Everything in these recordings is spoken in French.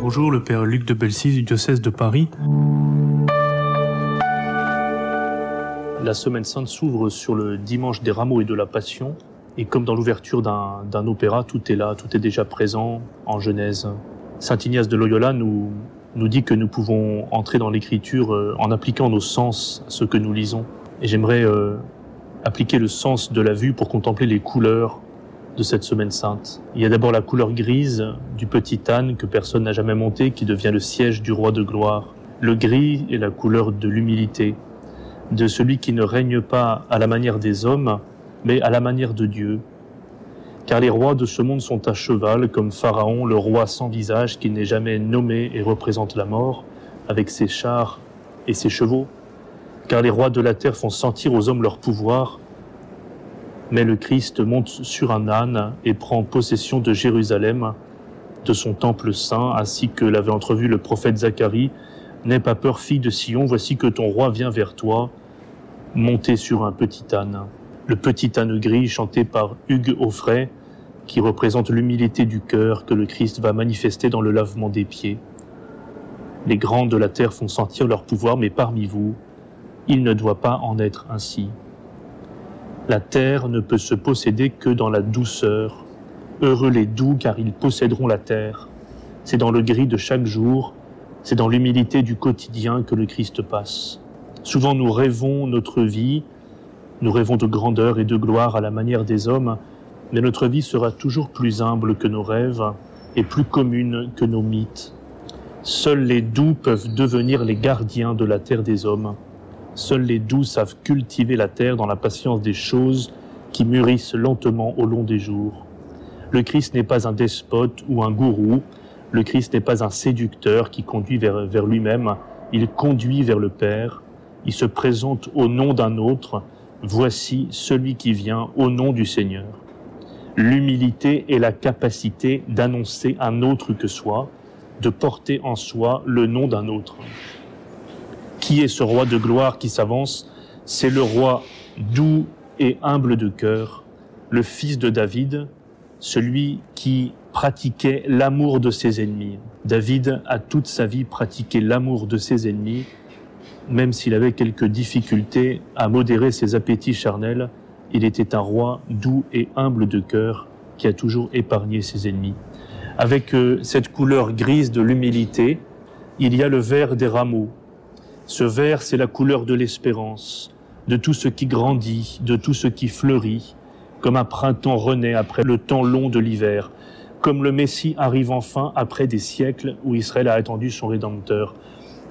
Bonjour, le Père Luc de Belsis du diocèse de Paris. La Semaine Sainte s'ouvre sur le dimanche des rameaux et de la Passion. Et comme dans l'ouverture d'un opéra, tout est là, tout est déjà présent en Genèse. Saint Ignace de Loyola nous, nous dit que nous pouvons entrer dans l'écriture euh, en appliquant nos sens à ce que nous lisons. Et j'aimerais euh, appliquer le sens de la vue pour contempler les couleurs de cette semaine sainte. Il y a d'abord la couleur grise du petit âne que personne n'a jamais monté, qui devient le siège du roi de gloire. Le gris est la couleur de l'humilité, de celui qui ne règne pas à la manière des hommes, mais à la manière de Dieu. Car les rois de ce monde sont à cheval, comme Pharaon, le roi sans visage, qui n'est jamais nommé et représente la mort, avec ses chars et ses chevaux. Car les rois de la terre font sentir aux hommes leur pouvoir, mais le Christ monte sur un âne et prend possession de Jérusalem, de son temple saint, ainsi que l'avait entrevu le prophète Zacharie. N'aie pas peur, fille de Sion, voici que ton roi vient vers toi, monté sur un petit âne. Le petit âne gris chanté par Hugues Offray, qui représente l'humilité du cœur que le Christ va manifester dans le lavement des pieds. Les grands de la terre font sentir leur pouvoir, mais parmi vous, il ne doit pas en être ainsi. La terre ne peut se posséder que dans la douceur. Heureux les doux, car ils posséderont la terre. C'est dans le gris de chaque jour, c'est dans l'humilité du quotidien que le Christ passe. Souvent nous rêvons notre vie, nous rêvons de grandeur et de gloire à la manière des hommes, mais notre vie sera toujours plus humble que nos rêves et plus commune que nos mythes. Seuls les doux peuvent devenir les gardiens de la terre des hommes. Seuls les doux savent cultiver la terre dans la patience des choses qui mûrissent lentement au long des jours. Le Christ n'est pas un despote ou un gourou, le Christ n'est pas un séducteur qui conduit vers, lui-même, il conduit vers le Père, il se présente au nom d'un autre, voici celui qui vient au nom du Seigneur. L'humilité est la capacité d'annoncer un autre que soi, de porter en soi le nom d'un autre. Qui est ce roi de gloire qui s'avance? C'est le roi doux et humble de cœur, le fils de David, celui qui pratiquait l'amour de ses ennemis. David a toute sa vie pratiqué l'amour de ses ennemis, même s'il avait quelques difficultés à modérer ses appétits charnels, il était un roi doux et humble de cœur qui a toujours épargné ses ennemis. Avec euh, cette couleur grise de l'humilité, il y a le vert des rameaux, ce vert, c'est la couleur de l'espérance, de tout ce qui grandit, de tout ce qui fleurit, comme un printemps renaît après le temps long de l'hiver, comme le Messie arrive enfin après des siècles où Israël a attendu son Rédempteur.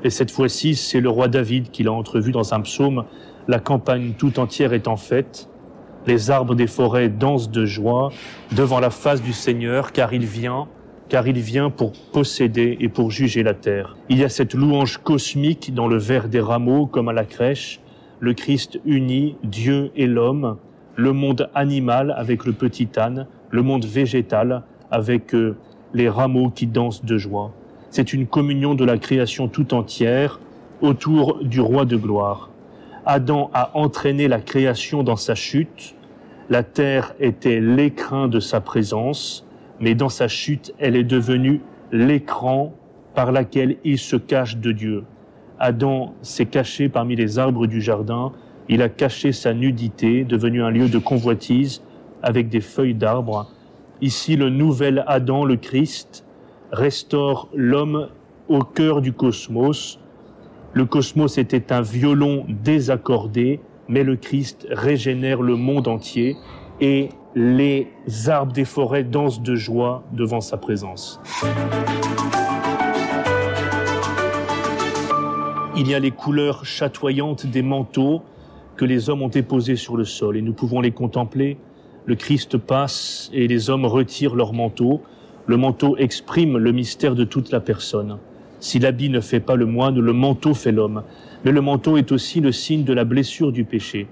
Et cette fois-ci, c'est le roi David qui l'a entrevu dans un psaume. La campagne tout entière est en. Les arbres des forêts dansent de joie devant la face du Seigneur, car il vient car il vient pour posséder et pour juger la terre. Il y a cette louange cosmique dans le vert des rameaux comme à la crèche, le Christ unit Dieu et l'homme, le monde animal avec le petit âne, le monde végétal avec euh, les rameaux qui dansent de joie. C'est une communion de la création tout entière autour du roi de gloire. Adam a entraîné la création dans sa chute. La terre était l'écrin de sa présence mais dans sa chute, elle est devenue l'écran par laquelle il se cache de Dieu. Adam s'est caché parmi les arbres du jardin, il a caché sa nudité, devenu un lieu de convoitise avec des feuilles d'arbres. Ici, le nouvel Adam, le Christ, restaure l'homme au cœur du cosmos. Le cosmos était un violon désaccordé, mais le Christ régénère le monde entier et les arbres des forêts dansent de joie devant sa présence. Il y a les couleurs chatoyantes des manteaux que les hommes ont déposés sur le sol et nous pouvons les contempler. Le Christ passe et les hommes retirent leur manteau. Le manteau exprime le mystère de toute la personne. Si l'habit ne fait pas le moine, le manteau fait l'homme. Mais le manteau est aussi le signe de la blessure du péché.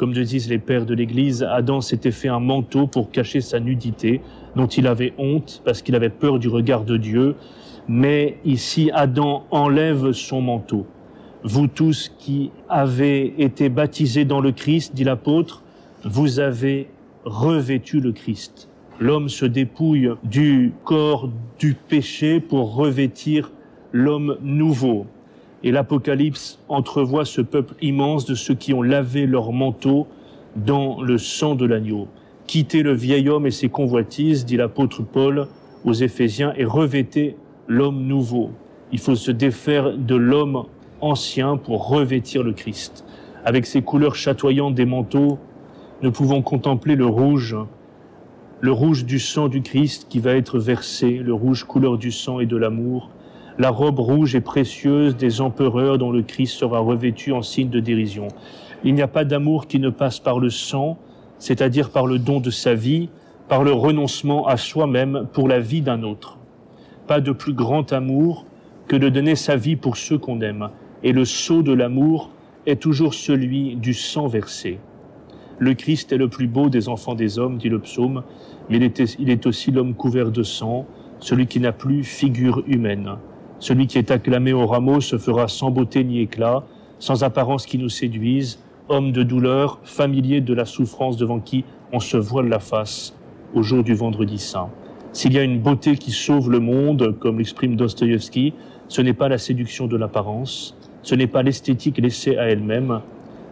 Comme le disent les pères de l'Église, Adam s'était fait un manteau pour cacher sa nudité, dont il avait honte parce qu'il avait peur du regard de Dieu. Mais ici, Adam enlève son manteau. Vous tous qui avez été baptisés dans le Christ, dit l'apôtre, vous avez revêtu le Christ. L'homme se dépouille du corps du péché pour revêtir l'homme nouveau. Et l'Apocalypse entrevoit ce peuple immense de ceux qui ont lavé leur manteau dans le sang de l'agneau. Quittez le vieil homme et ses convoitises, dit l'apôtre Paul aux Éphésiens, et revêtez l'homme nouveau. Il faut se défaire de l'homme ancien pour revêtir le Christ. Avec ses couleurs chatoyantes des manteaux, nous pouvons contempler le rouge, le rouge du sang du Christ qui va être versé, le rouge couleur du sang et de l'amour, la robe rouge et précieuse des empereurs dont le Christ sera revêtu en signe de dérision. Il n'y a pas d'amour qui ne passe par le sang, c'est-à-dire par le don de sa vie, par le renoncement à soi-même pour la vie d'un autre. Pas de plus grand amour que de donner sa vie pour ceux qu'on aime, et le sceau de l'amour est toujours celui du sang versé. Le Christ est le plus beau des enfants des hommes, dit le psaume, mais il est, il est aussi l'homme couvert de sang, celui qui n'a plus figure humaine. Celui qui est acclamé au rameau se fera sans beauté ni éclat, sans apparence qui nous séduise, homme de douleur, familier de la souffrance devant qui on se voile la face au jour du vendredi saint. S'il y a une beauté qui sauve le monde, comme l'exprime Dostoïevski, ce n'est pas la séduction de l'apparence, ce n'est pas l'esthétique laissée à elle-même,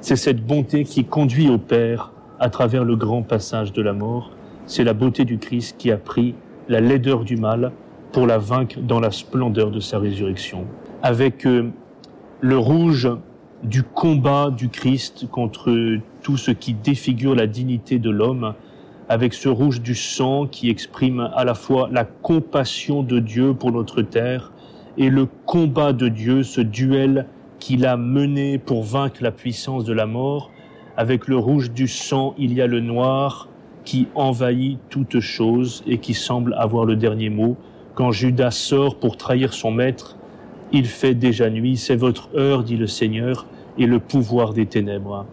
c'est cette bonté qui conduit au Père à travers le grand passage de la mort, c'est la beauté du Christ qui a pris la laideur du mal pour la vaincre dans la splendeur de sa résurrection. Avec euh, le rouge du combat du Christ contre tout ce qui défigure la dignité de l'homme, avec ce rouge du sang qui exprime à la fois la compassion de Dieu pour notre terre et le combat de Dieu, ce duel qu'il a mené pour vaincre la puissance de la mort. Avec le rouge du sang, il y a le noir qui envahit toute chose et qui semble avoir le dernier mot. Quand Judas sort pour trahir son maître, il fait déjà nuit, c'est votre heure, dit le Seigneur, et le pouvoir des ténèbres.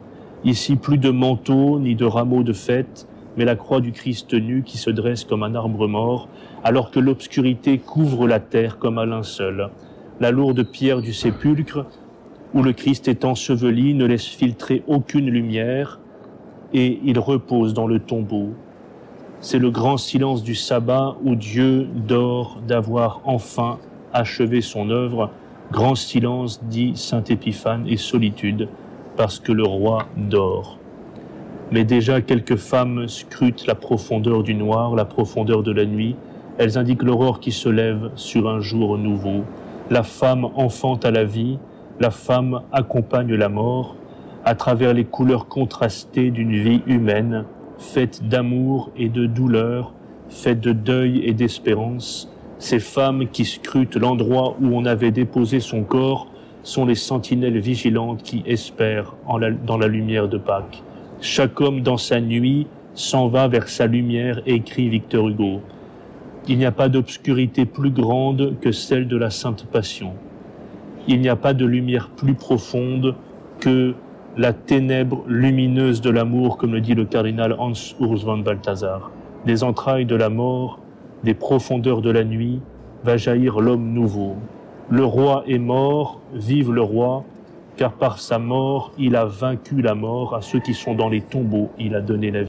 Ici, plus de manteaux ni de rameaux de fête, mais la croix du Christ nu qui se dresse comme un arbre mort, alors que l'obscurité couvre la terre comme un linceul. La lourde pierre du sépulcre, où le Christ est enseveli, ne laisse filtrer aucune lumière, et il repose dans le tombeau, c'est le grand silence du sabbat où Dieu dort d'avoir enfin achevé son œuvre. Grand silence, dit Saint Épiphane, et solitude, parce que le roi dort. Mais déjà quelques femmes scrutent la profondeur du noir, la profondeur de la nuit. Elles indiquent l'aurore qui se lève sur un jour nouveau. La femme enfante à la vie, la femme accompagne la mort à travers les couleurs contrastées d'une vie humaine faite d'amour et de douleur, faite de deuil et d'espérance, ces femmes qui scrutent l'endroit où on avait déposé son corps sont les sentinelles vigilantes qui espèrent dans la lumière de Pâques. Chaque homme dans sa nuit s'en va vers sa lumière, écrit Victor Hugo. Il n'y a pas d'obscurité plus grande que celle de la Sainte Passion. Il n'y a pas de lumière plus profonde que la ténèbre lumineuse de l'amour, comme le dit le cardinal Hans Urs von Balthasar. Des entrailles de la mort, des profondeurs de la nuit, va jaillir l'homme nouveau. Le roi est mort, vive le roi, car par sa mort, il a vaincu la mort, à ceux qui sont dans les tombeaux, il a donné la vie.